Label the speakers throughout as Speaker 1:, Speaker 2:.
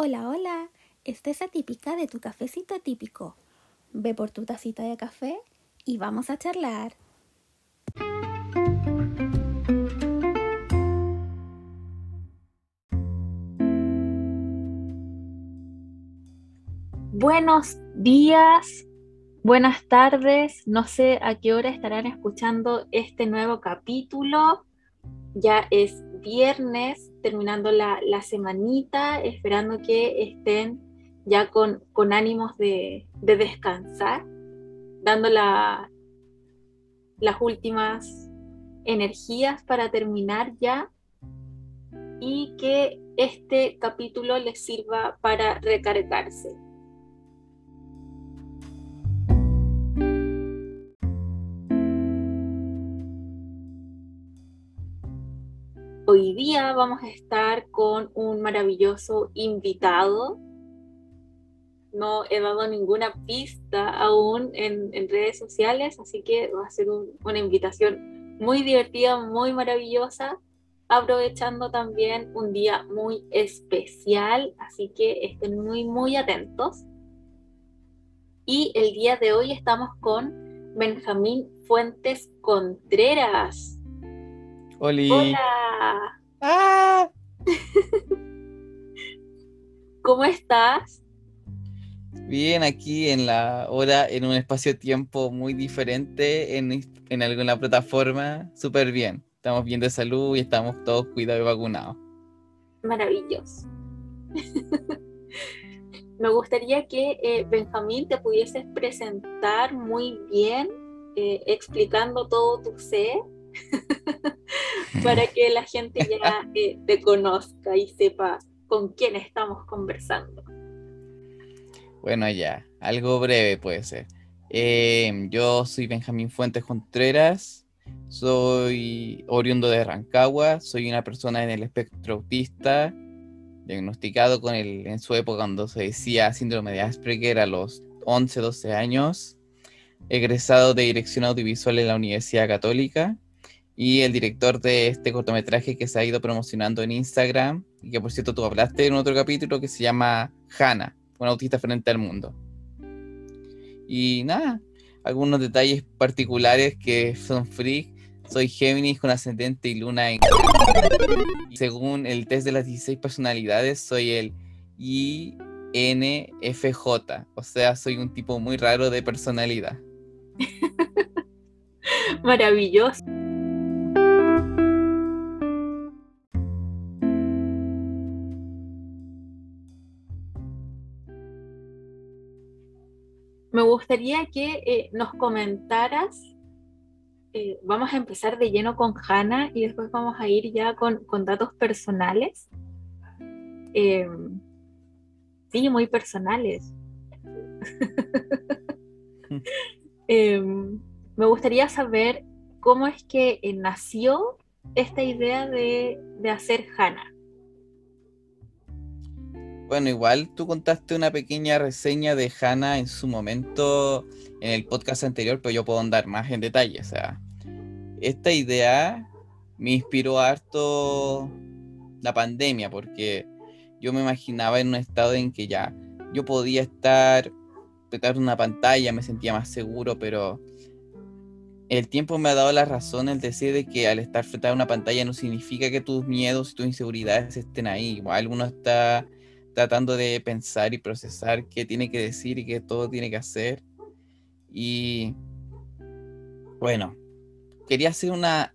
Speaker 1: Hola, hola. Esta es atípica de tu cafecito típico. Ve por tu tacita de café y vamos a charlar.
Speaker 2: Buenos días, buenas tardes. No sé a qué hora estarán escuchando este nuevo capítulo. Ya es viernes, terminando la, semanita, esperando que estén ya con, con ánimos de, descansar, dando las últimas energías para terminar ya y que este capítulo les sirva para recargarse. Día vamos a estar con un maravilloso invitado. No he dado ninguna pista aún en, redes sociales, así que va a ser una invitación muy divertida, muy maravillosa, aprovechando también un día muy especial, así que estén muy, muy atentos. Y el día de hoy estamos con Benjamín Fuentes Contreras. Hola. Ah. ¿Cómo estás?
Speaker 3: Bien, aquí en la hora, en un espacio-tiempo muy diferente, en, en alguna plataforma, súper bien. Estamos bien de salud y estamos todos cuidados y vacunados.
Speaker 2: Maravilloso. Me gustaría que eh, Benjamín te pudieses presentar muy bien, eh, explicando todo tu ser para que la gente ya eh, te conozca y sepa con quién estamos conversando.
Speaker 3: Bueno, ya, algo breve puede ser. Em, yo soy Benjamín Fuentes Contreras, soy oriundo de Rancagua, soy una persona en el espectro autista, diagnosticado con el, en su época cuando se decía síndrome de Asperger a los 11, 12 años, egresado de dirección audiovisual en la Universidad Católica y el director de este cortometraje que se ha ido promocionando en Instagram y que por cierto tú hablaste en otro capítulo que se llama Hannah, una autista frente al mundo. Y nada, algunos detalles particulares que son freak. Soy Géminis con ascendente y luna en... Según el test de las 16 personalidades, soy el INFJ, o sea, soy un tipo muy raro de personalidad.
Speaker 2: Maravilloso. Me gustaría que eh, nos comentaras, eh, vamos a empezar de lleno con Hanna y después vamos a ir ya con, datos personales. Em, sí, muy personales. Em, me gustaría saber cómo es que eh, nació esta idea de, de hacer Hanna.
Speaker 3: Bueno, igual tú contaste una pequeña reseña de Hannah en su momento en el podcast anterior, pero yo puedo andar más en detalle. O sea, esta idea me inspiró harto la pandemia, porque yo me imaginaba en un estado en que ya yo podía estar detrás de una pantalla, me sentía más seguro, pero el tiempo me ha dado la razón el decir de que al estar frente a una pantalla no significa que tus miedos y tus inseguridades estén ahí. Igual uno está tratando de pensar y procesar qué tiene que decir y qué todo tiene que hacer. Y bueno, quería hacer una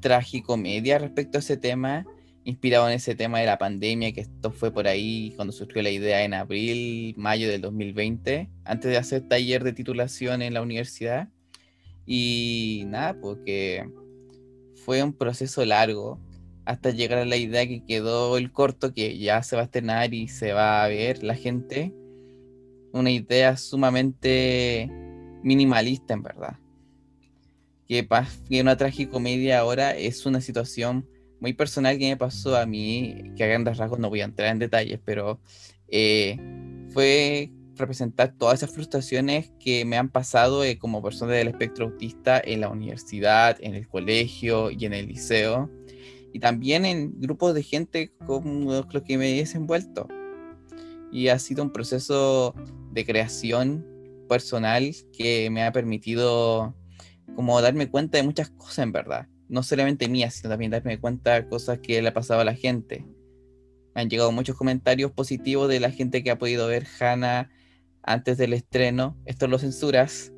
Speaker 3: tragicomedia respecto a ese tema, inspirado en ese tema de la pandemia, que esto fue por ahí cuando surgió la idea en abril, mayo del 2020, antes de hacer taller de titulación en la universidad. Y nada, porque fue un proceso largo, hasta llegar a la idea que quedó el corto que ya se va a estrenar y se va a ver la gente. Una idea sumamente minimalista en verdad. Que, que una tragicomedia ahora es una situación muy personal que me pasó a mí, que a grandes rasgos no voy a entrar en detalles, pero eh, fue representar todas esas frustraciones que me han pasado eh, como persona del espectro autista en la universidad, en el colegio y en el liceo y también en grupos de gente como los que me he desenvuelto. y ha sido un proceso de creación personal que me ha permitido como darme cuenta de muchas cosas en verdad. No solamente mías, sino también darme cuenta de cosas que le ha pasado a la gente. Me han llegado muchos comentarios positivos de la gente que ha podido ver Hannah antes del estreno. Esto lo censuras.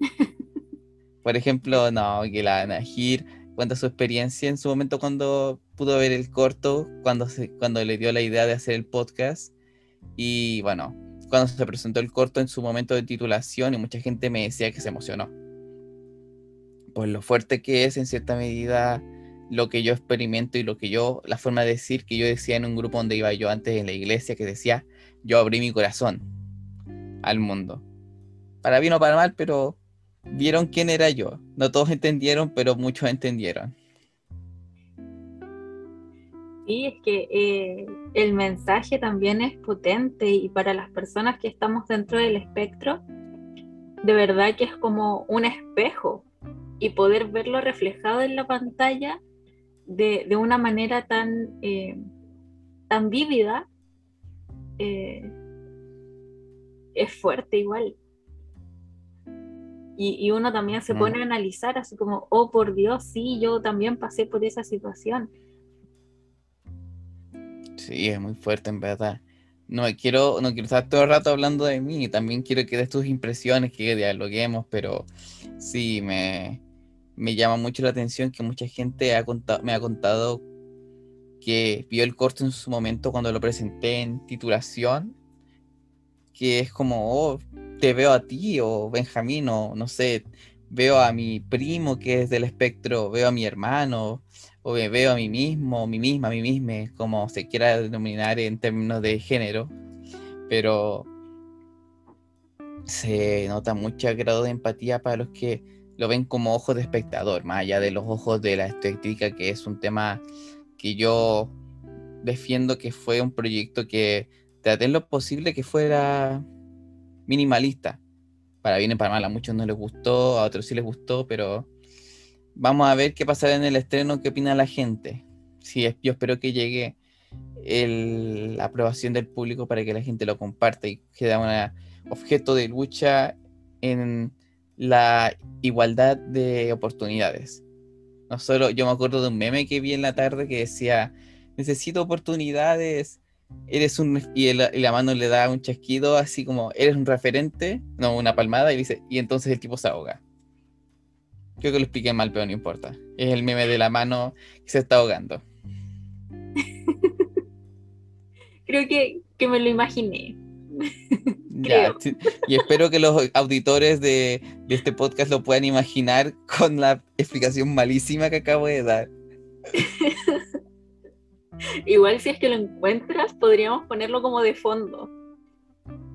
Speaker 3: Por ejemplo, no, que la Nahir cuenta su experiencia en su momento cuando pudo ver el corto, cuando, se, cuando le dio la idea de hacer el podcast. Y bueno, cuando se presentó el corto en su momento de titulación y mucha gente me decía que se emocionó. Por lo fuerte que es en cierta medida lo que yo experimento y lo que yo, la forma de decir que yo decía en un grupo donde iba yo antes en la iglesia, que decía, yo abrí mi corazón al mundo. Para bien o para mal, pero vieron quién era yo. No todos entendieron, pero muchos entendieron.
Speaker 2: Sí, es que eh, el mensaje también es potente y para las personas que estamos dentro del espectro, de verdad que es como un espejo y poder verlo reflejado en la pantalla de, una manera tan, eh, tan vívida eh, es fuerte igual. Y, uno también se pone a analizar así como, oh por Dios, sí, yo también pasé por esa situación.
Speaker 3: Sí, es muy fuerte en verdad. No quiero, no quiero estar todo el rato hablando de mí, también quiero que des tus impresiones, que dialoguemos, pero sí, me, me llama mucho la atención que mucha gente ha contado, me ha contado que vio el corto en su momento cuando lo presenté en titulación, que es como, oh, te veo a ti o Benjamín o no sé, veo a mi primo que es del espectro, veo a mi hermano o me veo a mí mismo, mi misma, a mí misma, como se quiera denominar en términos de género, pero se nota mucho grado de empatía para los que lo ven como ojos de espectador, más allá de los ojos de la estética, que es un tema que yo defiendo que fue un proyecto que traté en lo posible que fuera minimalista. Para bien y para mal, a muchos no les gustó, a otros sí les gustó, pero vamos a ver qué pasará en el estreno, qué opina la gente. Sí, yo espero que llegue la aprobación del público para que la gente lo comparta y quede un objeto de lucha en la igualdad de oportunidades. No solo, yo me acuerdo de un meme que vi en la tarde que decía, necesito oportunidades, eres un... Y, la mano le da un chasquido así como, eres un referente, no, una palmada, y dice, y entonces el tipo se ahoga. Creo que lo expliqué mal, pero no importa. Es el meme de la mano que se está ahogando.
Speaker 2: Creo que, que me lo imaginé.
Speaker 3: y espero que los auditores de, este podcast lo puedan imaginar con la explicación malísima que acabo de dar.
Speaker 2: Igual si es que lo encuentras, podríamos ponerlo como de fondo.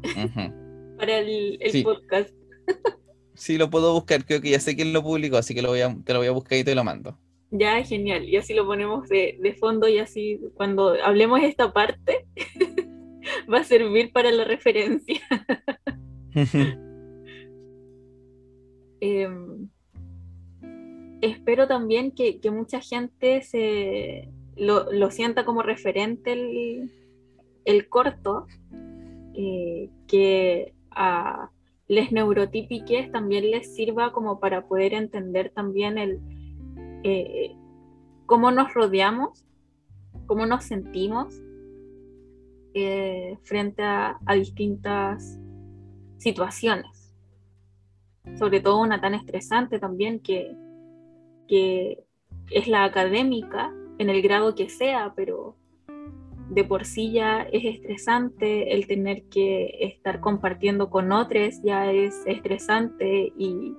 Speaker 2: Para el, podcast.
Speaker 3: sí, lo puedo buscar, creo que ya sé quién lo publicó, así que lo voy a, te lo voy a buscar y te lo mando.
Speaker 2: Ya, genial. Y así lo ponemos de, de fondo y así cuando hablemos esta parte va a servir para la referencia. Em, espero también que, mucha gente se lo, sienta como referente el, corto, eh, que a les neurotípiques también les sirva como para poder entender también el eh, cómo nos rodeamos, cómo nos sentimos eh, frente a, distintas situaciones. Sobre todo una tan estresante también que, que es la académica, en el grado que sea, pero de por sí ya es estresante, el tener que estar compartiendo con otros ya es estresante y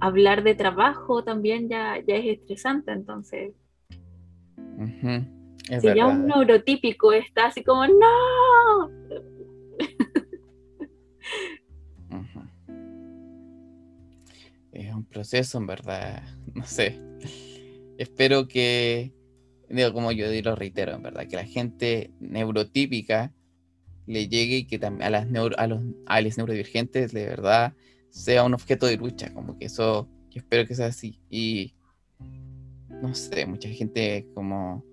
Speaker 2: hablar de trabajo también ya, ya es estresante, entonces si ya un neurotípico está así como, no.
Speaker 3: Es un proceso, en verdad. No sé. Espero que, como yo lo reitero, en verdad, que la gente neurotípica le llegue y que también a las neuro, a los, a los neurodivergentes de verdad sea un objeto de lucha, como que eso, espero que sea así. Y no sé, mucha gente como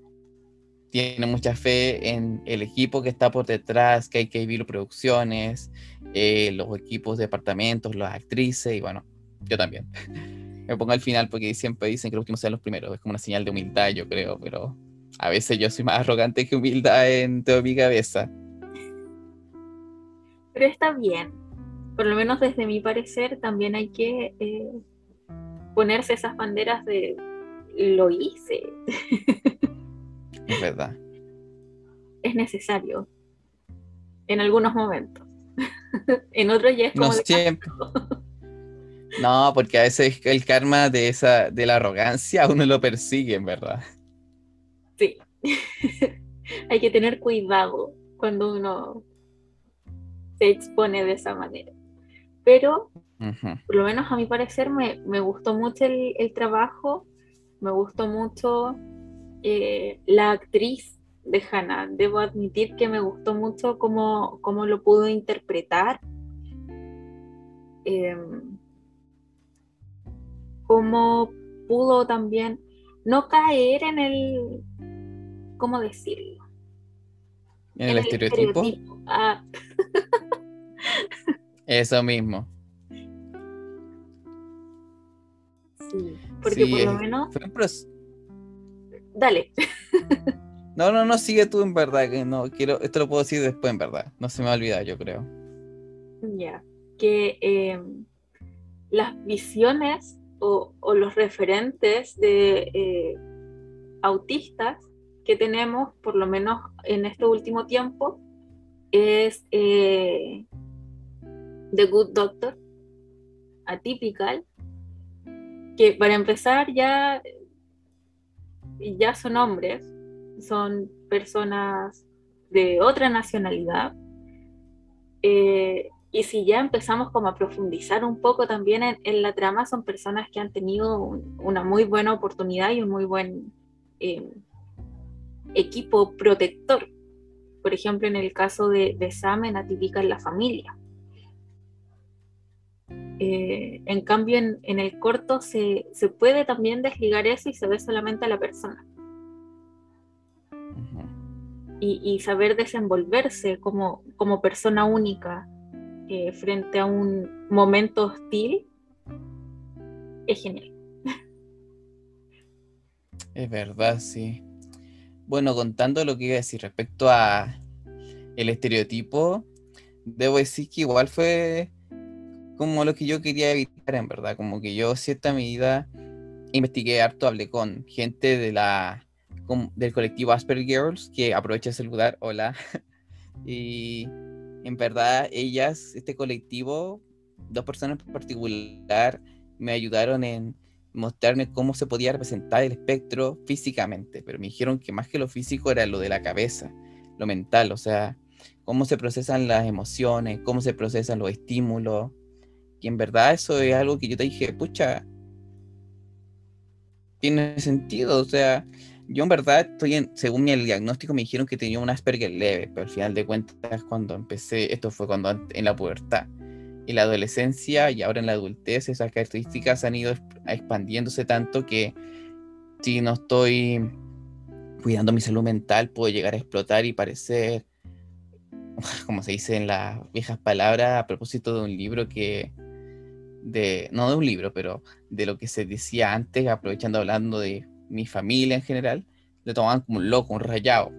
Speaker 3: tiene mucha fe en el equipo que está por detrás, que hay que vivir producciones, eh, los equipos de departamentos, las actrices, y bueno, yo también. Me pongo al final porque siempre dicen que los últimos sean los primeros, es como una señal de humildad, yo creo, pero a veces yo soy más arrogante que humildad en toda mi cabeza.
Speaker 2: Pero está bien, por lo menos desde mi parecer, también hay que eh, ponerse esas banderas de lo hice.
Speaker 3: Es verdad.
Speaker 2: Es necesario. En algunos momentos. en otros ya es como.
Speaker 3: No siempre. No, porque a veces el karma de esa, de la arrogancia uno lo persigue, en verdad.
Speaker 2: Sí. Hay que tener cuidado cuando uno se expone de esa manera. Pero, por lo menos a mi parecer, me, gustó mucho el, trabajo, me gustó mucho eh, la actriz de Hannah. Debo admitir que me gustó mucho cómo, cómo lo pudo interpretar. Em, cómo pudo también no caer en el, ¿cómo decirlo?
Speaker 3: ¿En, el, estereotipo? Ah. Eso mismo.
Speaker 2: Sí, porque por lo menos... Dale.
Speaker 3: no, no, no, sigue tú en verdad, que no, quiero, esto lo puedo decir después en verdad, no se me va a olvidar, yo creo.
Speaker 2: Ya, que em, las visiones o, los referentes de eh, autistas que tenemos, por lo menos en este último tiempo, es eh, The Good Doctor, Atypical, que para empezar ya, ya son hombres, son personas de otra nacionalidad. Eh, y si ya empezamos como a profundizar un poco también en, la trama, son personas que han tenido una muy buena oportunidad y un muy buen eh, equipo protector. Por ejemplo, en el caso de, de Sam en Atípica en la familia. Eh, en cambio, en, el corto se, puede también desligar eso y se ve solamente a la persona. y, saber desenvolverse como, como persona única eh, frente a un momento hostil es genial.
Speaker 3: Es verdad, sí. Bueno, contando lo que iba a decir respecto a el estereotipo, debo decir que igual fue como lo que yo quería evitar, en verdad. Como que yo, cierta medida, investigué harto, hablé con gente de la, del colectivo Asperger Girls, que aprovecha ese lugar, hola. y en verdad, ellas, este colectivo, dos personas en particular, me ayudaron en mostrarme cómo se podía representar el espectro físicamente, pero me dijeron que más que lo físico era lo de la cabeza, lo mental, o sea, cómo se procesan las emociones, cómo se procesan los estímulos, y en verdad eso es algo que yo te dije, pucha, tiene sentido. O sea, yo en verdad estoy según el diagnóstico me dijeron que tenía un Asperger leve, pero al final de cuentas cuando empecé, esto fue cuando en la pubertad. En la adolescencia y ahora en la adultez esas características han ido expandiéndose tanto que si no estoy cuidando mi salud mental puedo llegar a explotar y parecer, como se dice en las viejas palabras, a propósito de un libro que de, no de un libro, pero de lo que se decía antes, aprovechando hablando de mi familia en general, le tomaban como un loco, un rayado.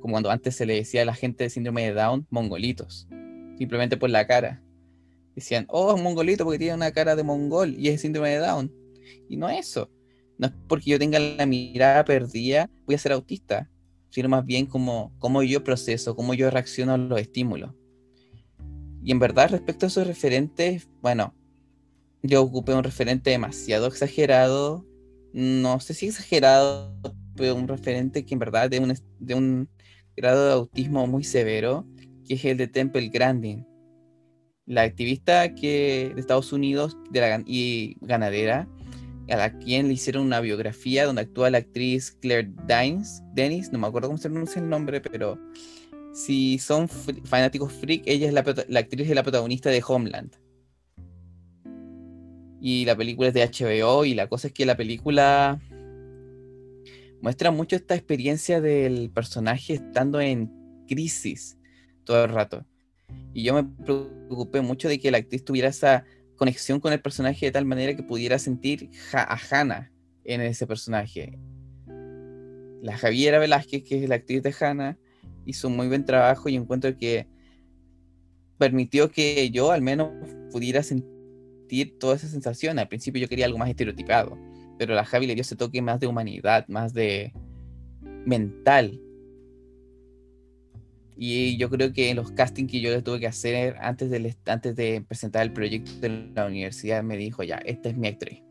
Speaker 3: Como cuando antes se le decía a la gente de síndrome de Down, mongolitos, simplemente por la cara. Decían, oh, es mongolito porque tiene una cara de mongol y es síndrome de Down. Y no es eso. No es porque yo tenga la mirada perdida, voy a ser autista, sino más bien como, como yo proceso, cómo yo reacciono a los estímulos. Y en verdad, respecto a esos referentes, bueno, yo ocupé un referente demasiado exagerado, no sé si exagerado, pero un referente que en verdad de un, de un grado de autismo muy severo, que es el de Temple Grandin. La activista que, de Estados Unidos de la, y ganadera, a la quien le hicieron una biografía donde actúa la actriz Claire Danes, Dennis, no me acuerdo cómo se pronuncia el nombre, pero si son fanáticos freak, ella es la, la actriz y la protagonista de Homeland y la película es de HBO y la cosa es que la película muestra mucho esta experiencia del personaje estando en crisis todo el rato. Y yo me preocupé mucho de que la actriz tuviera esa conexión con el personaje de tal manera que pudiera sentir a Hannah en ese personaje. La Javiera Velázquez, que es la actriz de Hannah, hizo un muy buen trabajo y encuentro que permitió que yo al menos pudiera sentir toda esa sensación. Al principio yo quería algo más estereotipado, pero la Javi le dio ese toque más de humanidad, más de mental. Y yo creo que en los castings que yo le tuve que hacer antes de, antes de presentar el proyecto de la universidad, me dijo, ya, esta es mi actriz.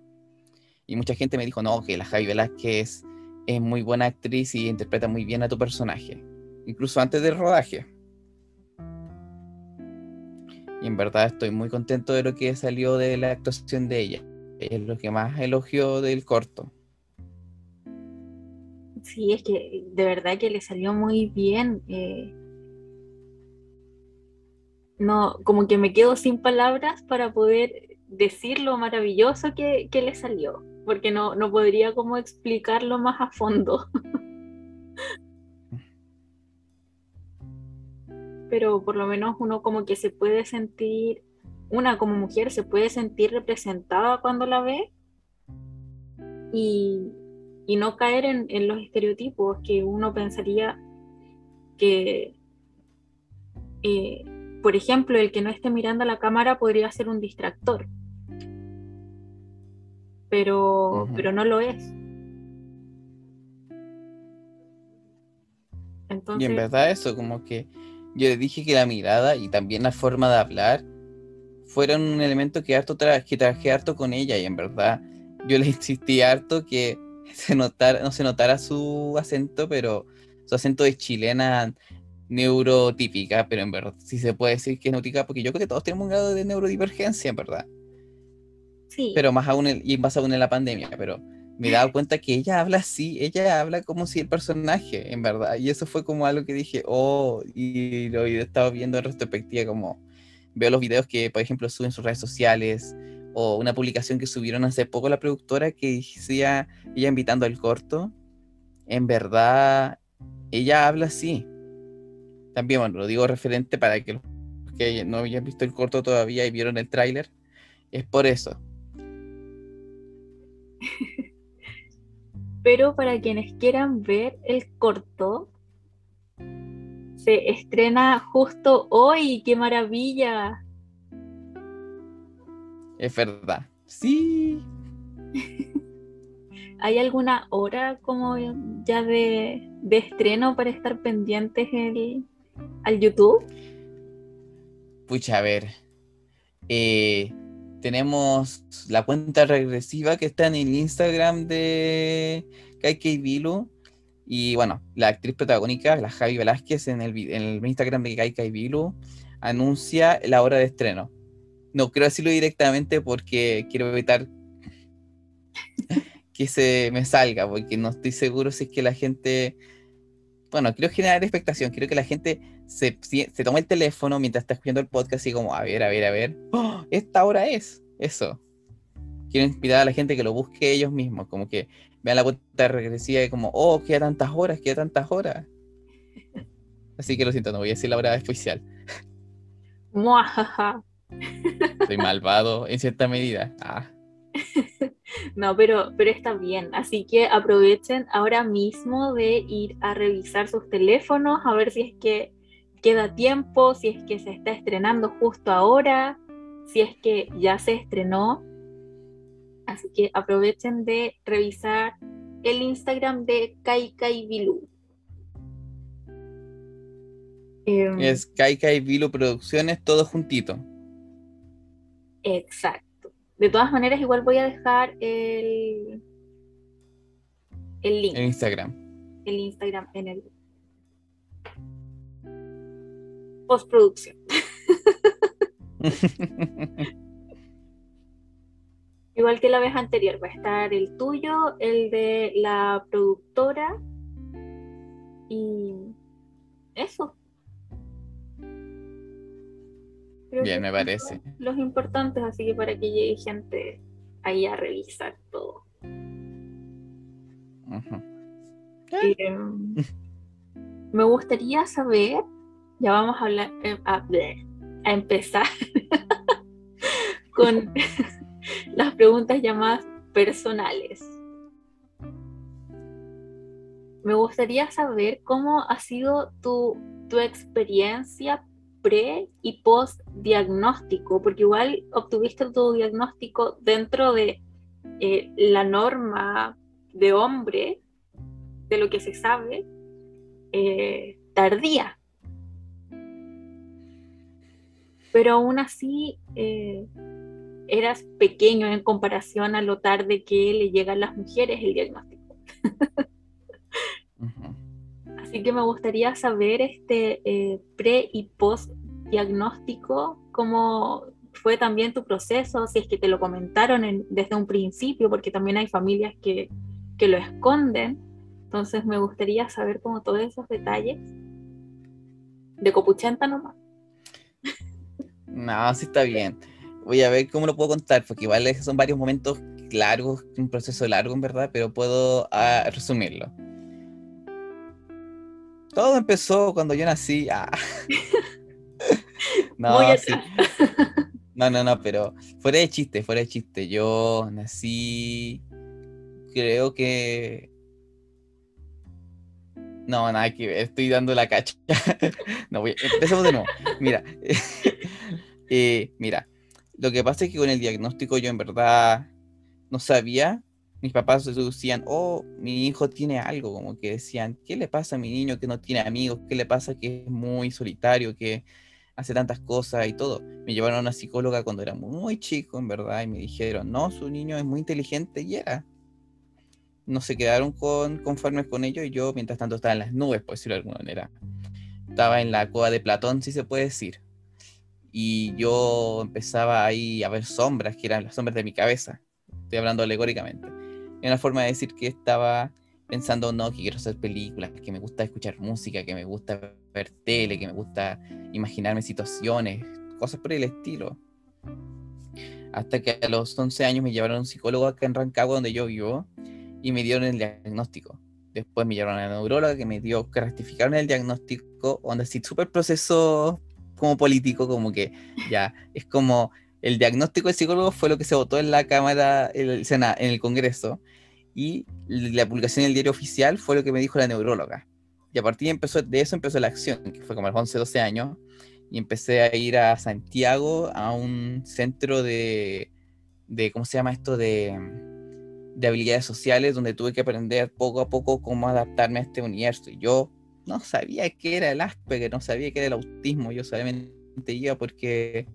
Speaker 3: Y mucha gente me dijo, no, que la Javi Velázquez es muy buena actriz y interpreta muy bien a tu personaje, incluso antes del rodaje. Y en verdad estoy muy contento de lo que salió de la actuación de ella. Es lo que más elogió del corto.
Speaker 2: Sí, es que de verdad que le salió muy bien. Eh, no, como que me quedo sin palabras para poder decir lo maravilloso que, que le salió porque no, no podría como explicarlo más a fondo. Pero por lo menos uno como que se puede sentir, una como mujer se puede sentir representada cuando la ve y, no caer en, los estereotipos que uno pensaría que, eh, por ejemplo, el que no esté mirando a la cámara podría ser un distractor pero, pero no lo es.
Speaker 3: Y en verdad eso, como que yo le dije que la mirada y también la forma de hablar fueron un elemento que, harto que traje harto con ella y en verdad yo le insistí harto que se notara, no se notara su acento, pero su acento de chilena neurotípica, pero en verdad sí se puede decir que es neurotípica porque yo creo que todos tenemos un grado de neurodivergencia, en verdad. Pero más aún, y más aún en la pandemia, pero me he dado cuenta que ella habla así, ella habla como si el personaje, en verdad. Y eso fue como algo que dije, oh, y lo he estado viendo en retrospectiva, como veo los videos que, por ejemplo, suben sus redes sociales, o una publicación que subieron hace poco la productora que decía, ella invitando al corto. En verdad, ella habla así. También, bueno, lo digo referente para que los que no hayan visto el corto todavía y vieron el tráiler. Es por eso
Speaker 2: Pero para quienes quieran ver el corto, se estrena justo hoy. ¡Qué maravilla!
Speaker 3: Es verdad. Sí.
Speaker 2: ¿Hay alguna hora como ya de, estreno para estar pendientes al YouTube?
Speaker 3: Pucha, a ver. Eh, tenemos la cuenta regresiva que está en el Instagram de KK Vilu. Y bueno, la actriz protagónica, la Javi Velázquez, en el, Instagram de KK Vilu, anuncia la hora de estreno. No quiero decirlo directamente porque quiero evitar que se me salga, porque no estoy seguro si es que la gente. Bueno, quiero generar expectación, quiero que la gente se, se tome el teléfono mientras está escuchando el podcast y como, a ver, a ver, a ver, ¡Oh! esta hora es, eso. Quiero inspirar a la gente que lo busque ellos mismos, como que vean la cuenta regresiva y como, oh, queda tantas horas, queda tantas horas. Así que lo siento, no voy a decir la hora especial. Soy malvado en cierta medida. Ah.
Speaker 2: No, pero, pero está bien. Así que aprovechen ahora mismo de ir a revisar sus teléfonos, a ver si es que queda tiempo, si es que se está estrenando justo ahora, si es que ya se estrenó. Así que aprovechen de revisar el Instagram de Kai Kai Bilu.
Speaker 3: Em, es Kai Kai Bilu Producciones, todo juntito.
Speaker 2: Exacto. De todas maneras, igual voy a dejar el, el link.
Speaker 3: En Instagram.
Speaker 2: El Instagram en el postproducción. Igual que la vez anterior, va a estar el tuyo, el de la productora y eso.
Speaker 3: Bien, me parece.
Speaker 2: Los importantes, así que para que llegue gente ahí a revisar todo. Eh, me gustaría saber, ya vamos a hablar, eh, a, a empezar con las preguntas ya más personales. Me gustaría saber cómo ha sido tu, tu experiencia pre y post diagnóstico, porque igual obtuviste tu diagnóstico dentro de eh, la norma de hombre, de lo que se sabe, eh, tardía. Pero aún así eh, eras pequeño en comparación a lo tarde que le llegan las mujeres el diagnóstico. Así que me gustaría saber este eh, pre y post diagnóstico, cómo fue también tu proceso, si es que te lo comentaron desde un principio, porque también hay familias que, que lo esconden. Entonces me gustaría saber como todos esos detalles de Copuchenta nomás.
Speaker 3: No, sí está bien. Voy a ver cómo lo puedo contar, porque igual son varios momentos largos, un proceso largo en verdad, pero puedo ah, resumirlo. Todo empezó cuando yo nací. Ah. no, no, no, no, pero fuera de chiste, fuera de chiste. Yo nací, creo que... No, nada que ver, estoy dando la cacha. no, voy, empecemos de nuevo. Mira, eh, mira, lo que pasa es que con el diagnóstico yo en verdad no sabía mis papás decían, oh, mi hijo tiene algo, como que decían, ¿qué le pasa a mi niño que no tiene amigos? ¿Qué le pasa que es muy solitario, que hace tantas cosas y todo? Me llevaron a una psicóloga cuando era muy chico, en verdad, y me dijeron, no, su niño es muy inteligente y era. No se quedaron con, conformes con ello y yo, mientras tanto, estaba en las nubes, por decirlo de alguna manera. Estaba en la cueva de Platón, si se puede decir. Y yo empezaba ahí a ver sombras, que eran las sombras de mi cabeza. Estoy hablando alegóricamente una forma de decir que estaba pensando, no, que quiero hacer películas, que me gusta escuchar música, que me gusta ver tele, que me gusta imaginarme situaciones, cosas por el estilo. Hasta que a los 11 años me llevaron a un psicólogo acá en Rancagua, donde yo vivo, y me dieron el diagnóstico. Después me llevaron a la neuróloga que me dio que rectificaron el diagnóstico, donde sí, súper proceso como político, como que ya es como el diagnóstico del psicólogo fue lo que se votó en la Cámara, en el, en el Congreso, y la publicación en el diario oficial fue lo que me dijo la neuróloga. Y a partir de, empezó, de eso empezó la acción, que fue como a los 11, 12 años, y empecé a ir a Santiago a un centro de, de ¿cómo se llama esto? De, de habilidades sociales, donde tuve que aprender poco a poco cómo adaptarme a este universo. Y yo no sabía qué era el Asperger, no sabía qué era el autismo, yo solamente iba porque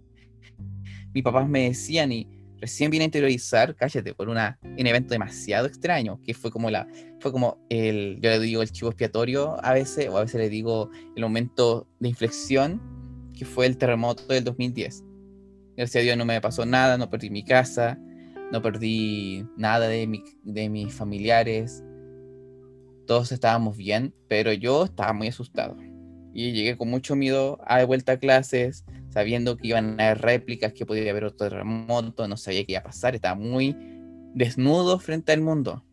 Speaker 3: mis papás me decían y recién vine a interiorizar, cállate, por una, un evento demasiado extraño, que fue como la, fue como el, yo le digo el chivo expiatorio a veces, o a veces le digo el momento de inflexión, que fue el terremoto del 2010. Gracias a Dios no me pasó nada, no perdí mi casa, no perdí nada de, mi, de mis familiares, todos estábamos bien, pero yo estaba muy asustado. Y llegué con mucho miedo a de vuelta a clases, sabiendo que iban a haber réplicas, que podía haber otro terremoto, no sabía qué iba a pasar, estaba muy desnudo frente al mundo.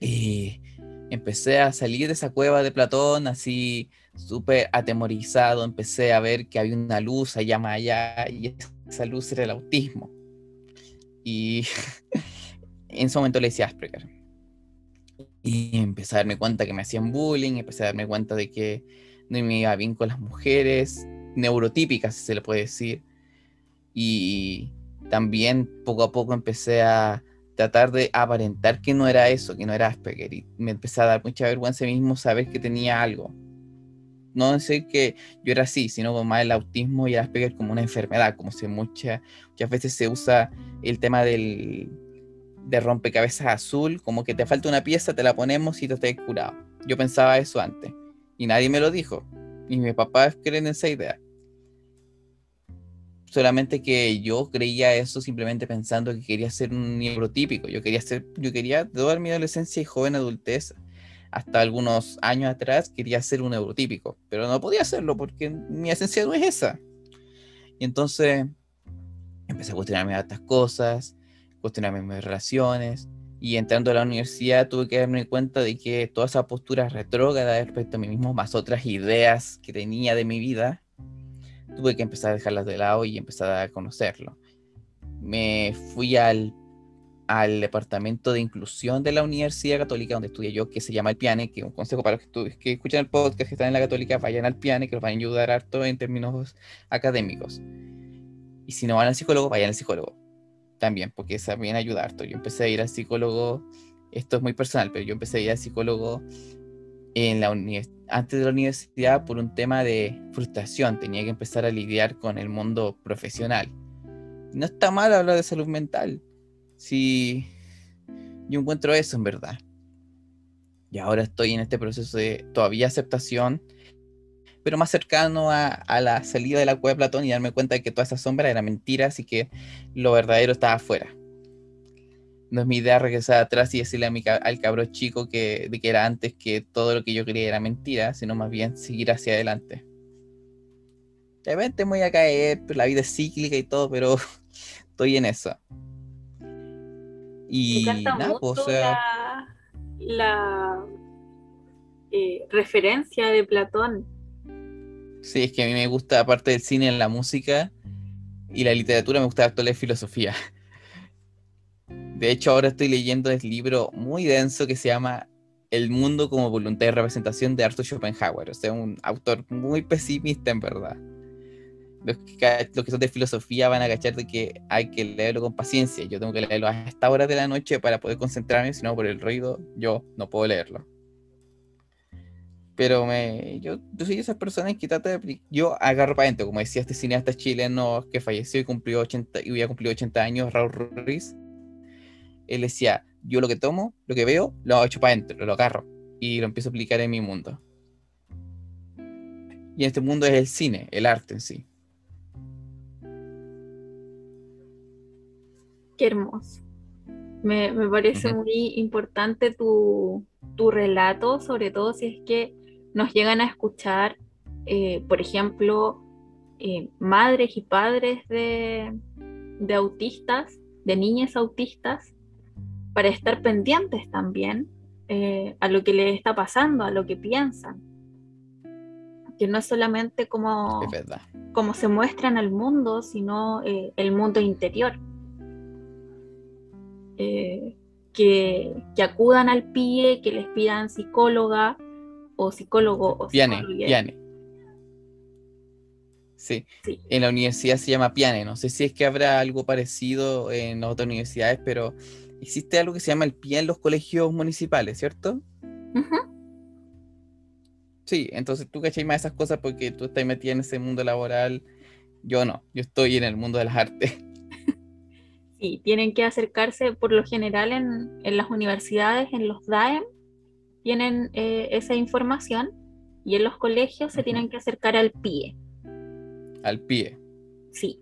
Speaker 3: Y empecé a salir de esa cueva de Platón así súper atemorizado, empecé a ver que había una luz allá más allá y esa luz era el autismo. Y en ese momento le decía Asperger. Y empecé a darme cuenta que me hacían bullying, empecé a darme cuenta de que no me iba bien con las mujeres, neurotípicas, si se le puede decir. Y también poco a poco empecé a tratar de aparentar que no era eso, que no era Asperger. Y me empecé a dar mucha vergüenza mismo saber que tenía algo. No decir que yo era así, sino más el autismo y el Asperger como una enfermedad, como si muchas muchas veces se usa el tema del de rompecabezas azul, como que te falta una pieza, te la ponemos y te estás curado. Yo pensaba eso antes y nadie me lo dijo. Y mis papás creen en esa idea solamente que yo creía eso simplemente pensando que quería ser un neurotípico. Yo quería ser, yo quería toda mi adolescencia y joven adultez, hasta algunos años atrás, quería ser un neurotípico, pero no podía hacerlo porque mi esencia no es esa. Y entonces empecé a cuestionarme estas cosas, cuestionarme mis relaciones, Y entrando a la universidad tuve que darme cuenta de que toda esa postura retrógrada respecto a mí mismo, más otras ideas que tenía de mi vida, tuve que empezar a dejarlas de lado y empezar a conocerlo. Me fui al, al departamento de inclusión de la Universidad Católica donde estudié yo, que se llama el PIANE, que un consejo para los que, que escuchan el podcast que están en la Católica, vayan al PIANE, que los van a ayudar harto en términos académicos. Y si no van al psicólogo, vayan al psicólogo también, porque también ayuda harto. Yo empecé a ir al psicólogo, esto es muy personal, pero yo empecé a ir al psicólogo en la antes de la universidad por un tema de frustración. Tenía que empezar a lidiar con el mundo profesional. No está mal hablar de salud mental. Si yo encuentro eso en verdad. Y ahora estoy en este proceso de todavía aceptación, pero más cercano a, la salida de la cueva de Platón y darme cuenta de que toda esa sombra era mentira, así que lo verdadero estaba afuera no es mi idea regresar atrás y decirle a mi, al cabro chico que, de que era antes que todo lo que yo quería era mentira, sino más bien seguir hacia adelante. De repente voy a caer, la vida es cíclica y todo, pero estoy en eso.
Speaker 2: Y nada, pues, o sea... la, eh, referencia de Platón.
Speaker 3: Sí, es que a mí me gusta, aparte del cine, la música y la literatura, me gusta la filosofía. De hecho, ahora estoy leyendo el libro muy denso que se llama El mundo como voluntad de representación de Arthur Schopenhauer. O sea, un autor muy pesimista en verdad. Los que, son de filosofía van a cachar de que hay que leerlo con paciencia. Yo tengo que leerlo a esta hora de la noche para poder concentrarme, si no por el ruido yo no puedo leerlo. Pero me, yo, soy de esas personas que trata de... Yo agarro para adentro, como decía este cineasta chileno que falleció y cumplió 80, y había cumplido 80 años, Raúl Ruiz él decía, yo lo que tomo, lo que veo, lo echo para adentro, lo agarro y lo empiezo a aplicar en mi mundo. Y este mundo es el cine, el arte en sí.
Speaker 2: Qué hermoso. Me, parece muy importante tu, relato, sobre todo si es que nos llegan a escuchar, eh, por ejemplo, eh, madres y padres de, de autistas, de niñas autistas, para estar pendientes también eh, a lo que les está pasando, a lo que piensan. Que no es solamente como, como se muestran al mundo, sino eh, el mundo interior. Eh, que, acudan al PIE, que les pidan psicóloga o psicólogo o
Speaker 3: Piane, Piane. Sí. sí. en la universidad se llama Piane. No sé si es que habrá algo parecido en otras universidades, pero existe algo que se llama el PIA en los colegios municipales, ¿cierto? Sí, entonces tú cachai más esas cosas porque tú estás metida en ese mundo laboral. Yo no, yo estoy en el mundo de las artes.
Speaker 2: Sí, tienen que acercarse por lo general en, las universidades, en los DAEM, tienen eh, esa información y en los colegios se tienen que acercar al PIE.
Speaker 3: Al PIE.
Speaker 2: Sí.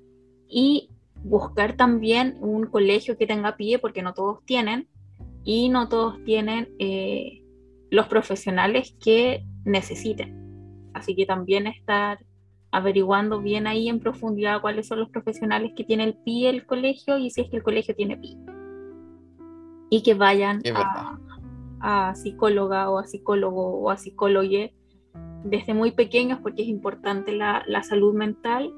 Speaker 2: Y buscar también un colegio que tenga pie, porque no todos tienen, y no todos tienen eh, los profesionales que necesiten. Así que también estar averiguando bien ahí en profundidad cuáles son los profesionales que tiene el pie el colegio y si es que el colegio tiene pie. Y que vayan a, psicóloga o a psicólogo o a psicólogo desde muy pequeños porque es importante la, la salud mental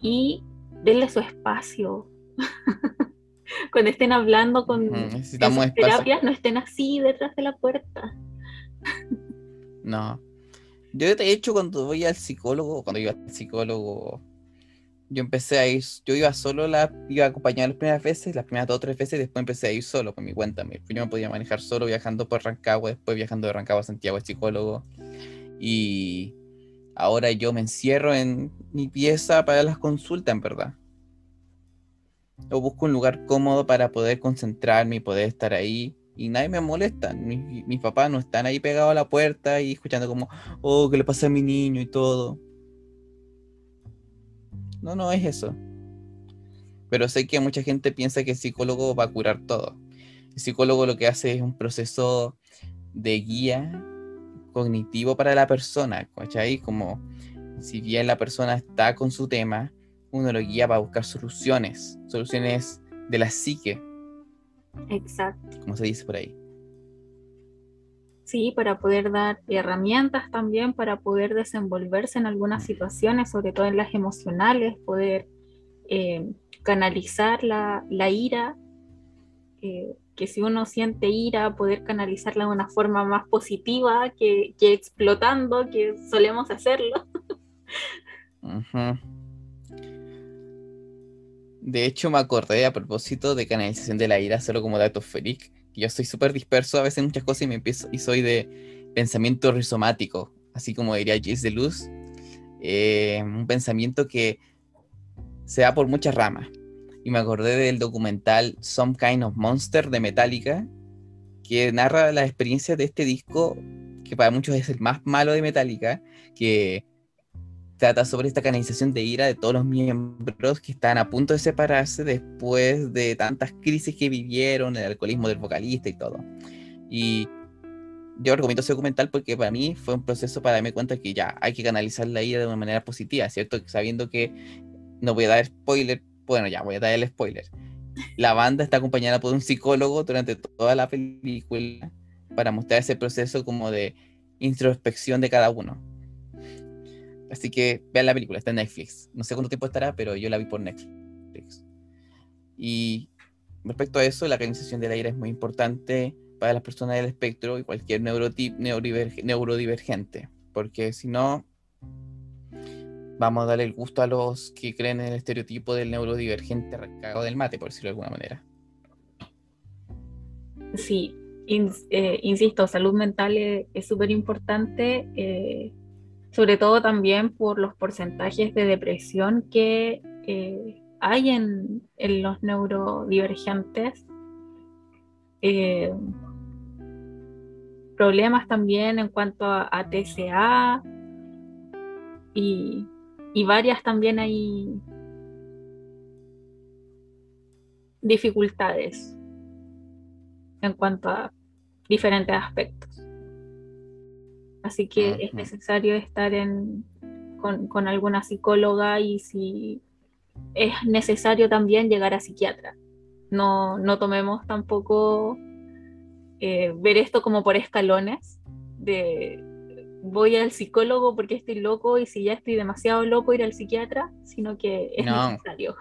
Speaker 2: y denle su espacio. Cuando estén hablando con terapias, no estén así detrás de la puerta.
Speaker 3: no. Yo de hecho cuando voy al psicólogo, cuando iba al psicólogo, yo empecé a ir, yo iba solo, la, iba acompañado las primeras veces, las primeras dos o tres veces, y después empecé a ir solo por mi cuenta. Yo me podía manejar solo viajando por Rancagua, después viajando de Rancagua a Santiago, al psicólogo. Y Ahora yo me encierro en mi pieza para las consultas, en verdad. O busco un lugar cómodo para poder concentrarme y poder estar ahí. Y nadie me molesta. Mis, papás no están ahí pegados a la puerta y escuchando como, oh, ¿qué le pasa a mi niño y todo? No, no es eso. Pero sé que mucha gente piensa que el psicólogo va a curar todo. El psicólogo lo que hace es un proceso de guía cognitivo para la persona, ¿cachai? Como si bien la persona está con su tema, uno lo guía para buscar soluciones, soluciones de la psique.
Speaker 2: Exacto.
Speaker 3: Como se dice por ahí.
Speaker 2: Sí, para poder dar herramientas también para poder desenvolverse en algunas situaciones, sobre todo en las emocionales, poder eh, canalizar la, ira, eh, que si uno siente ira, poder canalizarla de una forma más positiva que, explotando, que solemos hacerlo.
Speaker 3: De hecho, me acordé a propósito de canalización de la ira, solo como dato freak, yo soy súper disperso a veces en muchas cosas y me empiezo y soy de pensamiento rizomático, así como diría Gilles de Luz, eh, un pensamiento que se da por muchas ramas. Y me acordé del documental Some Kind of Monster de Metallica, que narra la experiencia de este disco, que para muchos es el más malo de Metallica, que trata sobre esta canalización de ira de todos los miembros que están a punto de separarse después de tantas crisis que vivieron, el alcoholismo del vocalista y todo. Y yo recomiendo ese documental porque para mí fue un proceso para darme cuenta que ya hay que canalizar la ira de una manera positiva, ¿cierto? Sabiendo que no voy a dar spoiler, bueno, ya voy a dar el spoiler. La banda está acompañada por un psicólogo durante toda la película para mostrar ese proceso como de introspección de cada uno Así que vean la película, está en Netflix. No sé cuánto tiempo estará, pero yo la vi por Netflix. Y respecto a eso, la organización del aire es muy importante para las personas del espectro y cualquier neurodivergente, porque si no, vamos a darle el gusto a los que creen en el estereotipo del neurodivergente recagado del mate, por decirlo de alguna manera.
Speaker 2: Sí, eh, insisto, salud mental es súper importante. Eh, sobre todo también por los porcentajes de depresión que eh, hay en, los neurodivergentes. Eh, problemas también en cuanto a, TCA y, y, varias también hay dificultades en cuanto a diferentes aspectos. Así que es necesario estar con, alguna psicóloga y si es necesario también llegar a psiquiatra. No, tomemos tampoco eh, ver esto como por escalones, de voy al psicólogo porque estoy loco y si ya estoy demasiado loco ir al psiquiatra, sino que es necesario.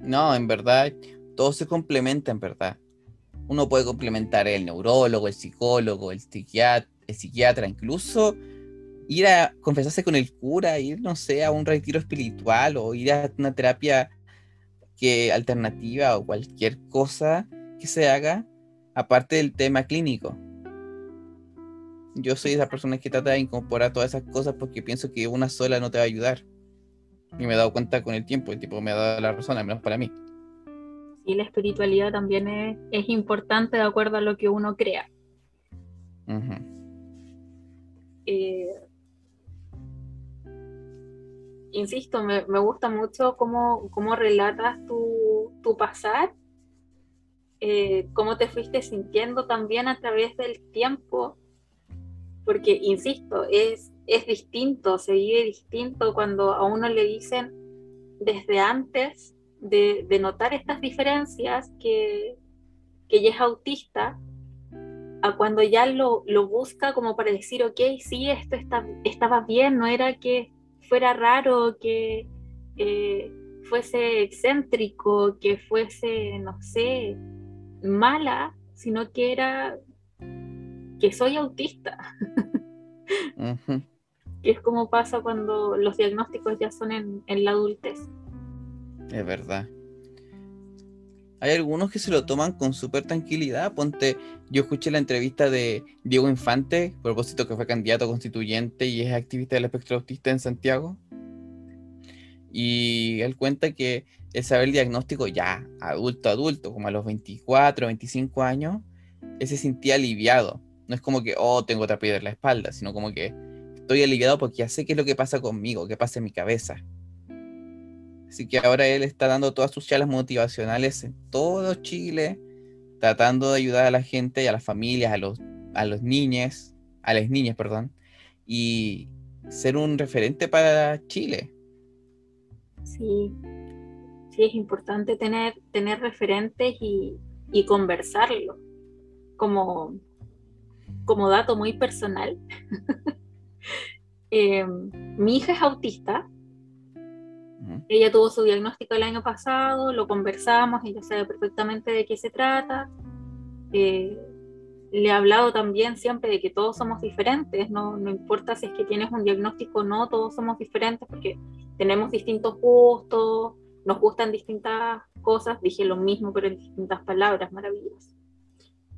Speaker 3: no, en verdad, todo se complementa en verdad. Uno puede complementar el neurólogo, el psicólogo, el psiquiatra, el psiquiatra, incluso ir a confesarse con el cura, ir, no sé, a un retiro espiritual o ir a una terapia que alternativa o cualquier cosa que se haga, aparte del tema clínico. Yo soy esa persona que trata de incorporar todas esas cosas porque pienso que una sola no te va a ayudar. Y me he dado cuenta con el tiempo, el tipo me ha dado la razón, al menos para mí.
Speaker 2: Y la espiritualidad también es, es importante de acuerdo a lo que uno crea. Eh, insisto, me, gusta mucho cómo, cómo relatas tu, tu pasar, eh, cómo te fuiste sintiendo también a través del tiempo, porque, insisto, es, es distinto, se vive distinto cuando a uno le dicen desde antes de, notar estas diferencias que, que ella es autista, a cuando ya lo, busca como para decir, ok, sí, esto está, estaba bien, no era que fuera raro, que eh, fuese excéntrico, que fuese, no sé, mala, sino que era que soy autista. Que es como pasa cuando los diagnósticos ya son en, en la adultez.
Speaker 3: Es verdad hay algunos que se lo toman con súper tranquilidad. Ponte, yo escuché la entrevista de Diego Infante, a propósito que fue candidato constituyente y es activista del espectro autista en Santiago. Y él cuenta que el saber el diagnóstico ya adulto, adulto, como a los 24, 25 años, él se sentía aliviado. No es como que, oh, tengo otra piedra en la espalda, sino como que estoy aliviado porque ya sé qué es lo que pasa conmigo, qué pasa en mi cabeza. Así que ahora él está dando todas sus charlas motivacionales en todo Chile, tratando de ayudar a la gente a las familias, a los, a los niños, a las niñas, perdón, y ser un referente para Chile.
Speaker 2: Sí, sí, es importante tener, tener referentes y, y conversarlo. Como, como dato muy personal, eh, mi hija es autista. Ella tuvo su diagnóstico el año pasado, lo conversamos, ella sabe perfectamente de qué se trata. Eh, le he hablado también siempre de que todos somos diferentes, no, no importa si es que tienes un diagnóstico o no, todos somos diferentes porque tenemos distintos gustos, nos gustan distintas cosas, dije lo mismo pero en distintas palabras maravillosas.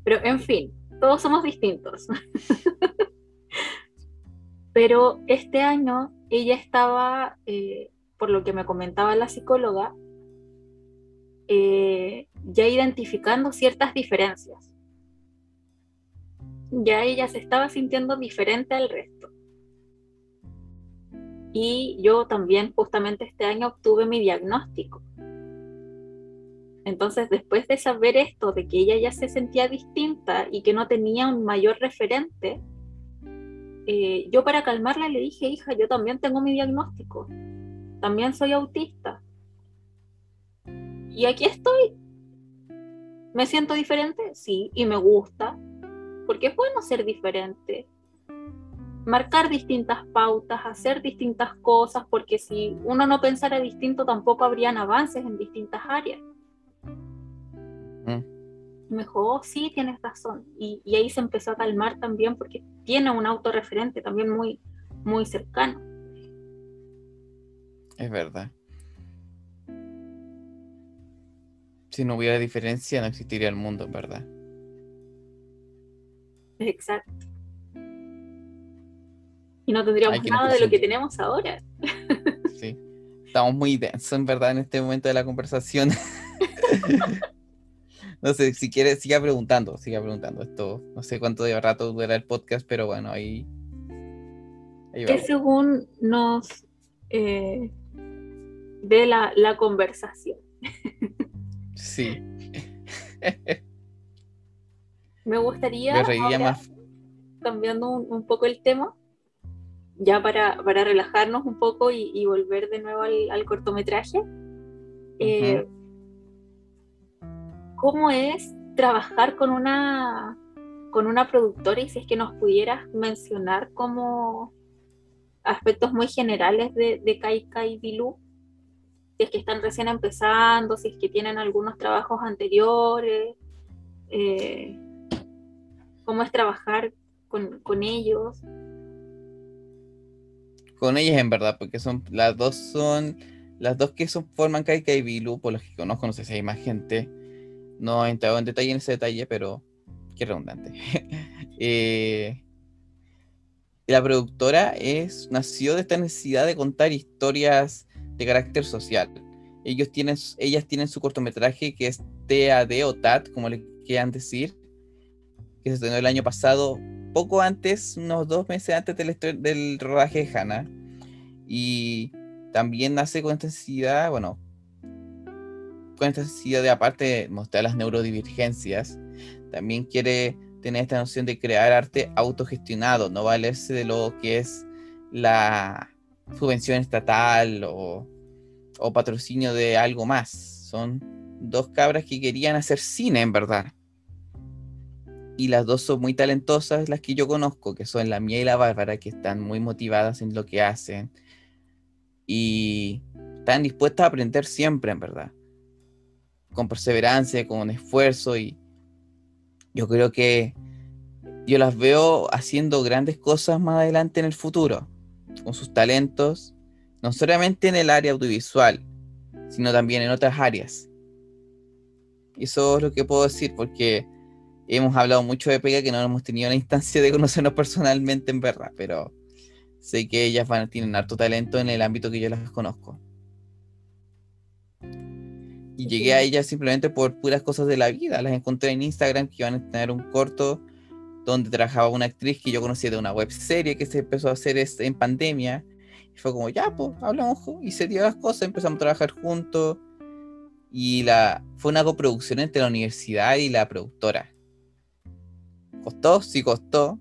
Speaker 2: Pero en fin, todos somos distintos. pero este año ella estaba, eh, por lo que me comentaba la psicóloga, eh, ya identificando ciertas diferencias. Ya ella se estaba sintiendo diferente al resto. Y yo también justamente este año obtuve mi diagnóstico. Entonces, después de saber esto, de que ella ya se sentía distinta y que no tenía un mayor referente, eh, yo para calmarla le dije, hija, yo también tengo mi diagnóstico, también soy autista. Y aquí estoy. ¿Me siento diferente? Sí, y me gusta, porque es bueno ser diferente. Marcar distintas pautas, hacer distintas cosas, porque si uno no pensara distinto, tampoco habrían avances en distintas áreas. Mm. Me dijo, oh, sí, tienes razón. Y, y, ahí se empezó a calmar también porque tiene un autorreferente también muy, muy cercano.
Speaker 3: Es verdad. Si no hubiera diferencia, no existiría el mundo, verdad.
Speaker 2: Exacto. Y no tendríamos nada de lo que tenemos ahora.
Speaker 3: Sí. Estamos muy densos, en verdad, en este momento de la conversación. no sé, si quiere, siga preguntando, siga preguntando. Esto, no sé cuánto de rato dura el podcast, pero bueno, ahí.
Speaker 2: ahí según nos eh, ve la, la conversación.
Speaker 3: sí.
Speaker 2: Me gustaría, cambiando un, poco el tema, ya para, para relajarnos un poco y, volver de nuevo al, cortometraje. Eh, ¿Cómo es trabajar con una, con una productora y si es que nos pudieras mencionar como aspectos muy generales de, de Kaika y Bilú? Si es que están recién empezando, si es que tienen algunos trabajos anteriores. Eh, cómo es trabajar con, con ellos.
Speaker 3: Con ellas en verdad, porque son las dos son las dos que son, forman Kaika y Bilu, por los que conozco, no sé si hay más gente. No he entrado en detalle en ese detalle, pero qué redundante. Eh, la productora es, nació de esta necesidad de contar historias de carácter social. Ellos tienen, ellas tienen su cortometraje que es TAD o TAT, como le quieran decir, que se estrenó el año pasado, poco antes, unos dos meses antes del, del rodaje de Hannah. Y también nace con esta necesidad, bueno, con esta necesidad de aparte mostrar las neurodivergencias, también quiere tener esta noción de crear arte autogestionado, no valerse de lo que es la subvención estatal o, o patrocinio de algo más. Son dos cabras que querían hacer cine, en verdad y las dos son muy talentosas, las que yo conozco, que son la Mía y la Bárbara, que están muy motivadas en lo que hacen y están dispuestas a aprender siempre, en verdad, con perseverancia, con esfuerzo y yo creo que yo las veo haciendo grandes cosas más adelante en el futuro, con sus talentos, no solamente en el área audiovisual, sino también en otras áreas. Eso es lo que puedo decir, porque hemos hablado mucho de Pega que no hemos tenido una instancia de conocernos personalmente en verdad, pero sé que ellas van, tienen harto talento en el ámbito que yo las conozco. Y llegué a ellas simplemente por puras cosas de la vida. Las encontré en Instagram que iban a tener un corto donde trabajaba una actriz que yo conocía de una web serie que se empezó a hacer en pandemia. Y fue como, ya, pues, hablamos y se dio las cosas, empezamos a trabajar juntos. Y la, fue una coproducción entre la universidad y la productora. ¿Costó? Sí costó.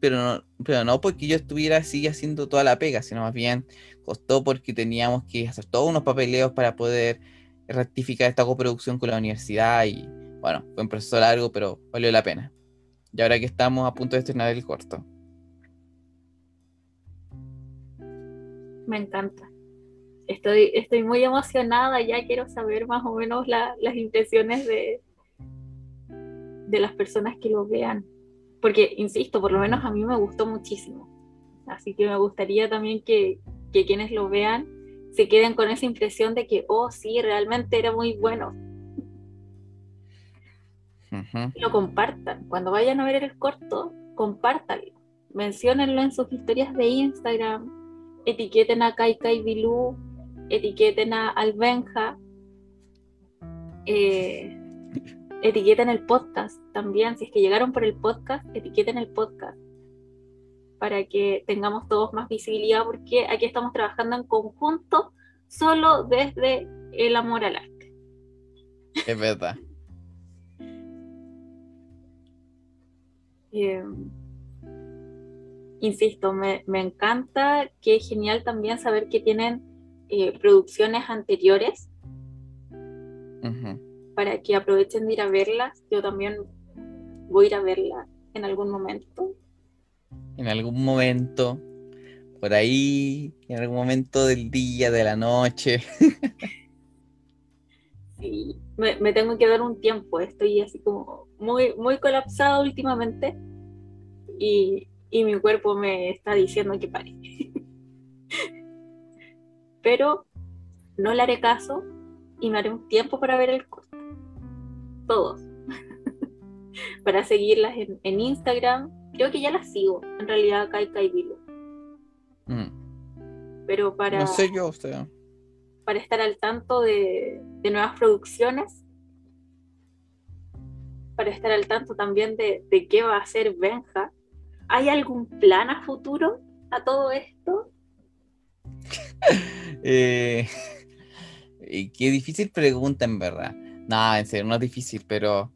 Speaker 3: Pero no, pero no porque yo estuviera así haciendo toda la pega, sino más bien costó porque teníamos que hacer todos unos papeleos para poder rectificar esta coproducción con la universidad y bueno, fue un proceso largo, pero valió la pena. Y ahora que estamos a punto de estrenar el corto.
Speaker 2: Me encanta. Estoy, estoy muy emocionada, ya quiero saber más o menos las impresiones de, de las personas que lo vean. Porque, insisto, por lo menos a mí me gustó muchísimo. Así que me gustaría también que, que quienes lo vean se queden con esa impresión de que, oh, sí, realmente era muy bueno. Lo compartan. Cuando vayan a ver el corto, compártanlo. Menciónenlo en sus historias de Instagram. Etiqueten a Kai Kai Bilú. Etiqueten a Albenja. Eh, etiqueten el podcast también. Si es que llegaron por el podcast, etiqueten el podcast para que tengamos todos más visibilidad, porque aquí estamos trabajando en conjunto, solo desde el amor al arte.
Speaker 3: Es verdad.
Speaker 2: Eh, insisto, me, encanta, que es genial también saber que tienen eh, producciones anteriores para que aprovechen de ir a verlas. Yo también voy a ir a verla en algún momento
Speaker 3: en algún momento, por ahí, en algún momento del día, de la noche.
Speaker 2: Sí, me, tengo que dar un tiempo, estoy así como muy, muy colapsado últimamente y, mi cuerpo me está diciendo que pare. Pero no le haré caso y me haré un tiempo para ver el corto. Todos. para seguirlas en, en Instagram Creo que ya la sigo, en realidad, Kai Kai Bilu. Mm. Pero para.
Speaker 3: No sé yo, usted.
Speaker 2: Para estar al tanto de, nuevas producciones. Para estar al tanto también de, qué va a hacer Benja. ¿Hay algún plan a futuro a todo esto?
Speaker 3: eh, qué difícil pregunta, en verdad. Nada, en serio, no es difícil, pero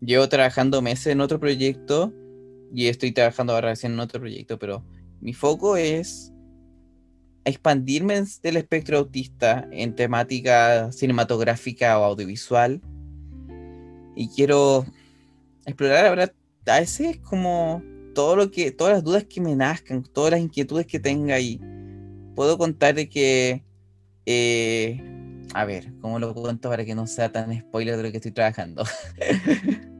Speaker 3: llevo trabajando meses en otro proyecto y estoy trabajando ahora recién en otro proyecto, pero mi foco es expandirme del espectro autista en temática cinematográfica o audiovisual. Y quiero explorar ahora a veces como todo lo que, todas las dudas que me nazcan, todas las inquietudes que tenga y puedo contar de que, eh, a ver, ¿cómo lo cuento para que no sea tan spoiler de lo que estoy trabajando?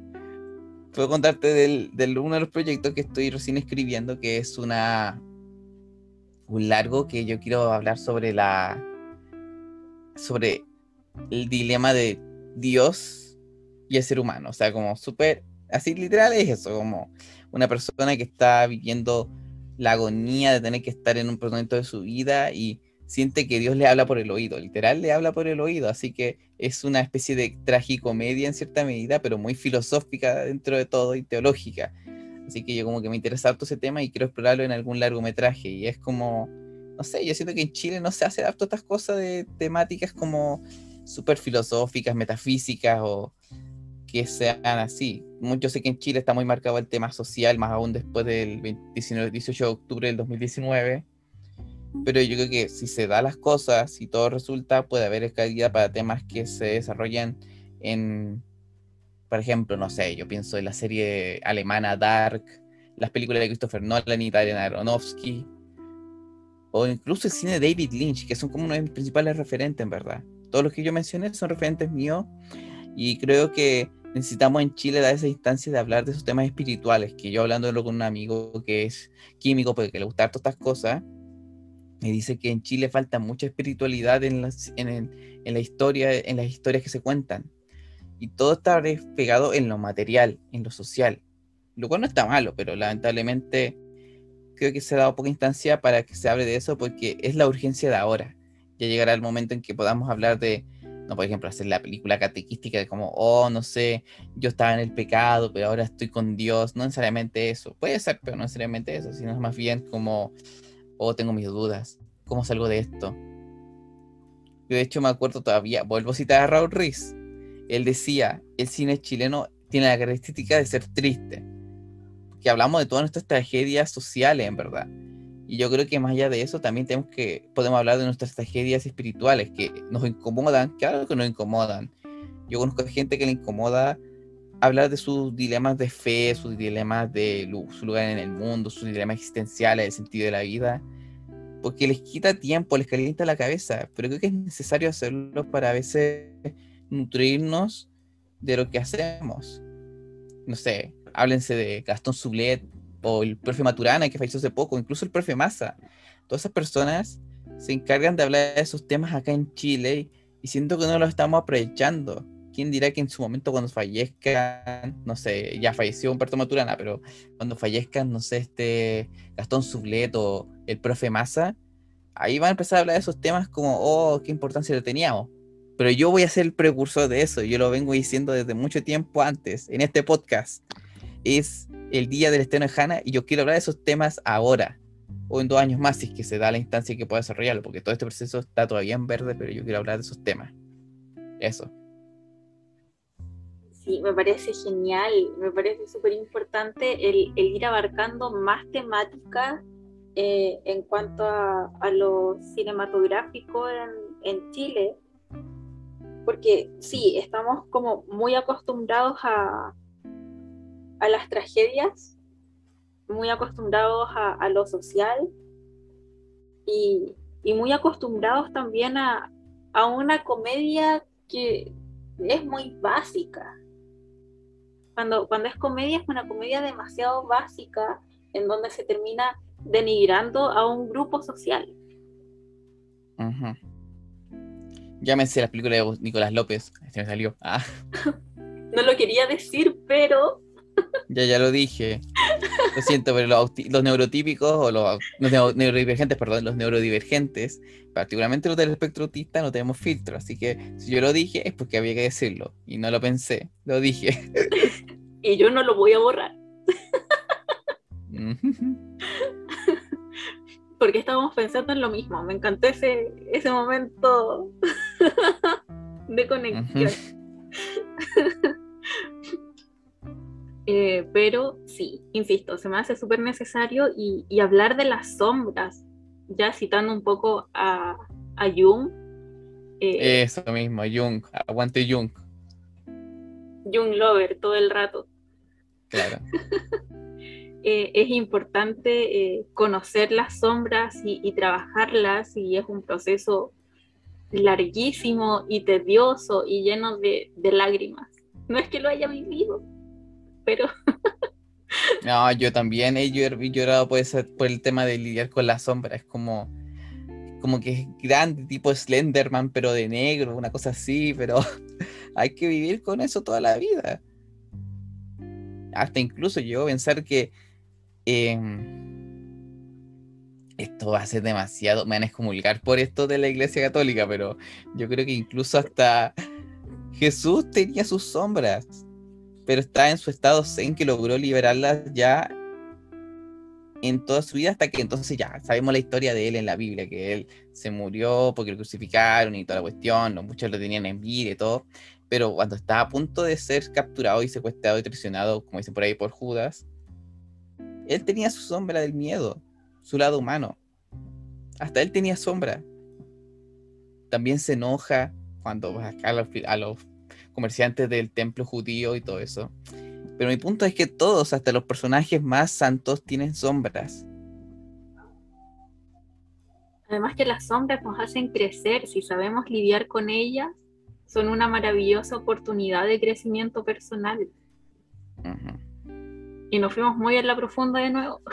Speaker 3: puedo contarte del, uno de los proyectos que estoy recién escribiendo, que es una un largo que yo quiero hablar sobre la sobre el dilema de Dios y el ser humano. O sea, como súper, así literal es eso, como una persona que está viviendo la agonía de tener que estar en un momento de su vida y siente que Dios le habla por el oído, literal le habla por el oído, así que es una especie de tragicomedia en cierta medida, pero muy filosófica dentro de todo y teológica. Así que yo como que me interesa harto ese tema y quiero explorarlo en algún largometraje. Y es como, no sé, yo siento que en Chile no se hace harto estas cosas de temáticas como súper filosóficas, metafísicas o que sean así. Yo sé que en Chile está muy marcado el tema social, más aún después del 19, 18 de octubre del 2019 pero yo creo que si se da las cosas, si todo resulta, puede haber escalida para temas que se desarrollan en, por ejemplo, no sé, yo pienso en la serie alemana Dark, las películas de Christopher Nolan y Darren Aronofsky, o incluso el cine de David Lynch, que son como uno de mis principales referentes, en verdad. Todos los que yo mencioné son referentes míos y creo que necesitamos en Chile dar esa instancia de hablar de esos temas espirituales, que yo hablándolo con un amigo que es químico, porque le gusta todas estas cosas, me dice que en Chile falta mucha espiritualidad en, las, en, la historia, en las historias que se cuentan. Y todo está pegado en lo material, en lo social. Lo cual no está malo, pero lamentablemente creo que se ha dado poca instancia para que se hable de eso porque es la urgencia de ahora. Ya llegará el momento en que podamos hablar de, no, por ejemplo, hacer la película catequística de como, oh, no sé, yo estaba en el pecado, pero ahora estoy con Dios. No necesariamente eso. Puede ser, pero no necesariamente eso, sino más bien como oh, tengo mis dudas, ¿cómo salgo de esto? Yo de hecho me acuerdo todavía, vuelvo a citar a Raúl Ruiz, él decía, el cine chileno tiene la característica de ser triste, que hablamos de todas nuestras tragedias sociales, en verdad. Y yo creo que más allá de eso, también tenemos que, podemos hablar de nuestras tragedias espirituales que nos incomodan, claro que nos incomodan. Yo conozco gente que le incomoda hablar de sus dilemas de fe, sus dilemas de su lugar en el mundo, sus dilemas existenciales, el sentido de la vida, porque les quita tiempo, les calienta la cabeza, pero creo que es necesario hacerlo para a veces nutrirnos de lo que hacemos. No sé, háblense de Gastón Sublet o el profe Maturana que falleció hace poco, incluso el profe Massa. Todas esas personas se encargan de hablar de esos temas acá en Chile y siento que no lo estamos aprovechando. ¿Quién dirá que en su momento cuando fallezcan, no sé, ya falleció Humberto Maturana, pero cuando fallezcan, no sé, este Gastón Sublet o el profe Massa, ahí van a empezar a hablar de esos temas como, oh, qué importancia le teníamos. Pero yo voy a ser el precursor de eso, yo lo vengo diciendo desde mucho tiempo antes, en este podcast. Es el día del estreno de Hanna y yo quiero hablar de esos temas ahora, o en dos años más, si es que se da la instancia que pueda desarrollarlo, porque todo este proceso está todavía en verde, pero yo quiero hablar de esos temas. Eso.
Speaker 2: Sí, me parece genial, me parece súper importante el, ir abarcando más temáticas eh, en cuanto a, lo cinematográfico en, en, Chile, porque sí, estamos como muy acostumbrados a, a las tragedias, muy acostumbrados a, lo social y, muy acostumbrados también a, una comedia que es muy básica. Cuando, cuando es comedia es una comedia demasiado básica en donde se termina denigrando a un grupo social.
Speaker 3: Llámese la película de Nicolás López, este me salió. Ah.
Speaker 2: no lo quería decir, pero
Speaker 3: ya, ya lo dije. Lo siento, pero los, neurotípicos o los, neurodivergentes, perdón, los neurodivergentes, particularmente los del espectro autista, no tenemos filtro. Así que si yo lo dije es porque había que decirlo. Y no lo pensé, lo dije.
Speaker 2: y yo no lo voy a borrar. porque estábamos pensando en lo mismo. Me encantó ese, ese momento de conexión. Eh, pero sí, insisto, se me hace súper necesario y, hablar de las sombras, ya citando un poco a, Jung.
Speaker 3: Eh, Eso mismo, Jung, aguante Jung.
Speaker 2: Jung Lover todo el rato.
Speaker 3: Claro.
Speaker 2: Eh, es importante conocer las sombras y, trabajarlas y es un proceso larguísimo y tedioso y lleno de lágrimas. No es que lo haya vivido, pero...
Speaker 3: no, yo también he llorado por, por el tema de lidiar con la sombra, es como como que es grande, tipo Slenderman, pero de negro, una cosa así, pero hay que vivir con eso toda la vida. Hasta incluso yo pensar que em, esto va a ser demasiado, me van a excomulgar por esto de la iglesia católica, pero yo creo que incluso hasta Jesús tenía sus sombras pero está en su estado zen que logró liberarlas ya en toda su vida hasta que entonces ya sabemos la historia de él en la Biblia, que él se murió porque lo crucificaron y toda la cuestión, muchos lo tenían en vida y todo, pero cuando estaba a punto de ser capturado y secuestrado y traicionado, como dicen por ahí, por Judas, él tenía su sombra del miedo, su lado humano. Hasta él tenía sombra. También se enoja cuando va a los comerciantes del templo judío y todo eso. Pero mi punto es que todos, hasta los personajes más santos, tienen sombras.
Speaker 2: Además que las sombras nos hacen crecer, si sabemos lidiar con ellas, son una maravillosa oportunidad de crecimiento personal. Y nos fuimos muy a la profunda de nuevo.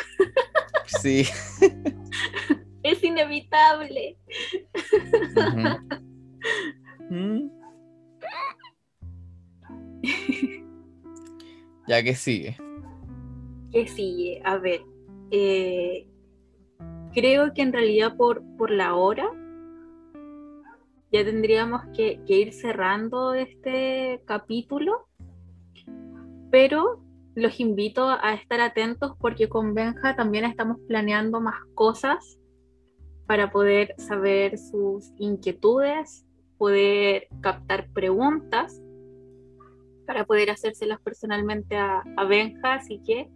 Speaker 3: Sí.
Speaker 2: es inevitable.
Speaker 3: ya que sigue.
Speaker 2: ¿Qué sigue? A ver. Eh, creo que en realidad por, por la hora ya tendríamos que, ir cerrando este capítulo, pero los invito a estar atentos porque con Benja también estamos planeando más cosas para poder saber sus inquietudes, poder captar preguntas para poder hacérselas personalmente a, Benja, así que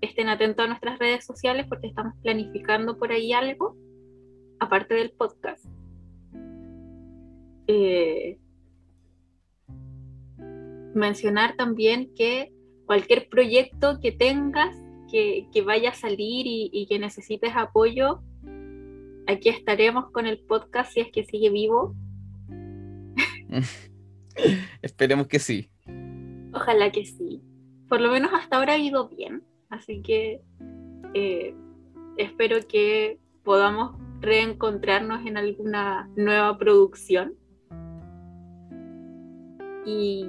Speaker 2: estén atentos a nuestras redes sociales porque estamos planificando por ahí algo, aparte del podcast. Eh, mencionar también que cualquier proyecto que tengas, que, vaya a salir y, que necesites apoyo, aquí estaremos con el podcast si es que sigue vivo.
Speaker 3: Esperemos que sí.
Speaker 2: Ojalá que sí. Por lo menos hasta ahora ha ido bien, así que eh, espero que podamos reencontrarnos en alguna nueva producción. Y,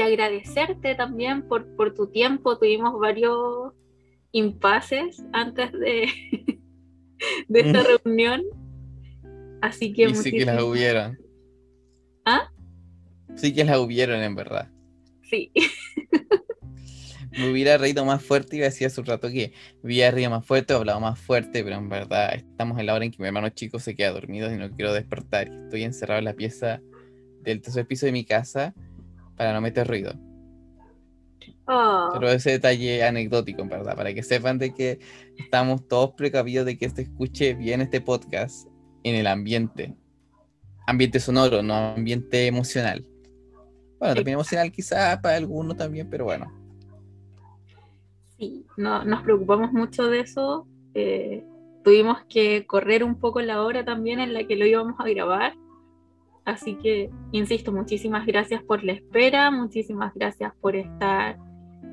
Speaker 2: agradecerte también por, tu tiempo. Tuvimos varios impases antes de, de esta reunión. Así que...
Speaker 3: sí que las hubieron.
Speaker 2: ¿Ah?
Speaker 3: Sí que las hubieron en verdad.
Speaker 2: Sí.
Speaker 3: me hubiera reído más fuerte y decía hace un rato que hubiera reído más fuerte, hablado más fuerte, pero en verdad estamos en la hora en que mi hermano chico se queda dormido y no quiero despertar. Estoy encerrado en la pieza del tercer piso de mi casa para no meter ruido.
Speaker 2: Oh.
Speaker 3: Pero ese detalle anecdótico, en verdad, para que sepan de que estamos todos precavidos de que se escuche bien este podcast en el ambiente. Ambiente sonoro, no ambiente emocional. Bueno, también emocional quizás para algunos también, pero bueno.
Speaker 2: Sí, no, nos preocupamos mucho de eso. Eh, tuvimos que correr un poco la hora también en la que lo íbamos a grabar. Así que, insisto, muchísimas gracias por la espera, muchísimas gracias por estar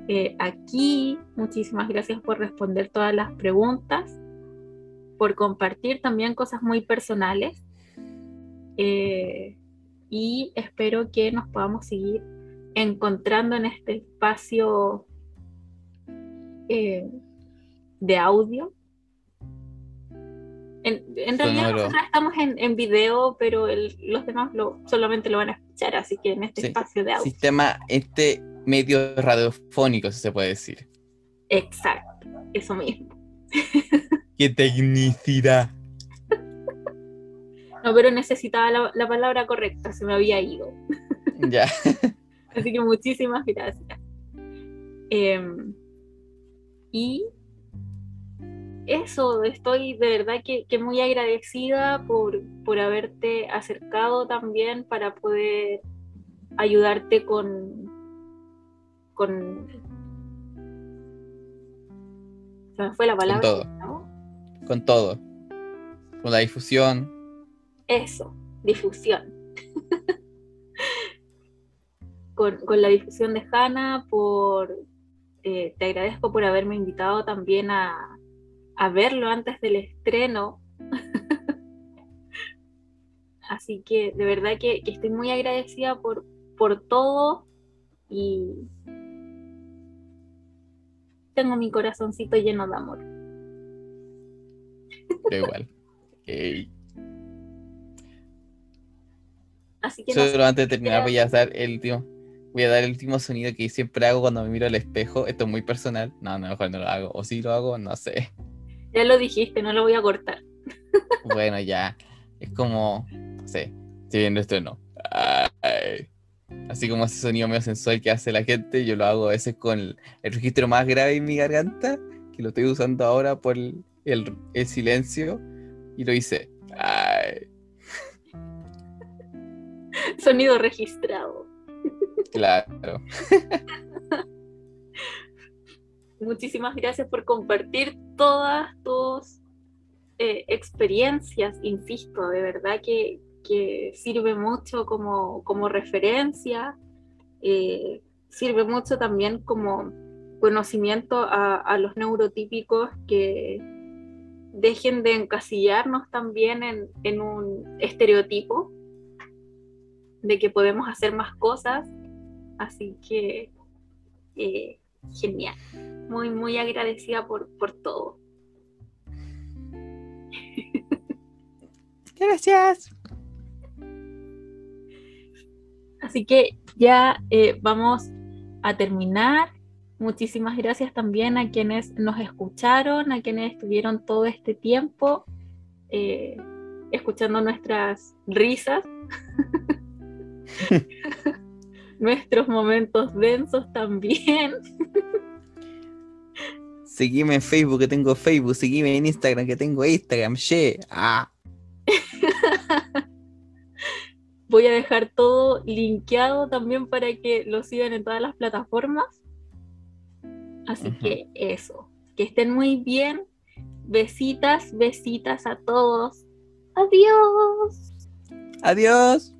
Speaker 2: eh, aquí, muchísimas gracias por responder todas las preguntas, por compartir también cosas muy personales. Eh, y espero que nos podamos seguir encontrando en este espacio eh, de audio. En, realidad nosotros estamos en, video, pero los demás lo, solamente lo van a escuchar, así que en este espacio de audio.
Speaker 3: Sistema, este medio radiofónico, si se puede decir.
Speaker 2: Exacto, eso mismo.
Speaker 3: ¡Qué tecnicidad!
Speaker 2: No, pero necesitaba la, palabra correcta, se me había ido.
Speaker 3: Ya.
Speaker 2: Así que muchísimas gracias. Em, y eso, estoy de verdad que, muy agradecida por, por, haberte acercado también para poder ayudarte con, con... Se me fue la palabra.
Speaker 3: Con todo. Con todo. Con la difusión.
Speaker 2: Eso, difusión. con, con la difusión de Hanna, por eh, te agradezco por haberme invitado también a, verlo antes del estreno. Así que de verdad que, estoy muy agradecida por, por todo y tengo mi corazoncito lleno de amor.
Speaker 3: igual.
Speaker 2: Así que
Speaker 3: antes de terminar voy a hacer el último voy a dar el último sonido que siempre hago cuando me miro al espejo. Esto es muy personal. No, no, mejor no lo hago. O si lo hago, no sé.
Speaker 2: Ya lo dijiste, no lo voy a cortar.
Speaker 3: Bueno, ya. Es como, no sé, estoy viendo esto no. Así como ese sonido medio sensual que hace la gente, yo lo hago a veces con el, registro más grave en mi garganta, que lo estoy usando ahora por el, el silencio, y lo hice.
Speaker 2: Sonido registrado.
Speaker 3: Claro.
Speaker 2: Muchísimas gracias por compartir todas tus eh, experiencias, insisto, de verdad que, sirve mucho como, referencia, eh, sirve mucho también como conocimiento a, los neurotípicos que dejen de encasillarnos también en, en un estereotipo de que podemos hacer más cosas Así que eh, genial. Muy, muy agradecida por, todo.
Speaker 3: Gracias.
Speaker 2: Así que ya eh, vamos a terminar. Muchísimas gracias también a quienes nos escucharon, a quienes estuvieron todo este tiempo eh, escuchando nuestras risas. nuestros momentos densos también.
Speaker 3: Seguime en Facebook que tengo Facebook, seguime en Instagram que tengo Instagram, che. Ah.
Speaker 2: Voy a dejar todo linkeado también para que lo sigan en todas las plataformas. Así que eso, que estén muy bien. Besitas, besitas a todos. Adiós.
Speaker 3: Adiós.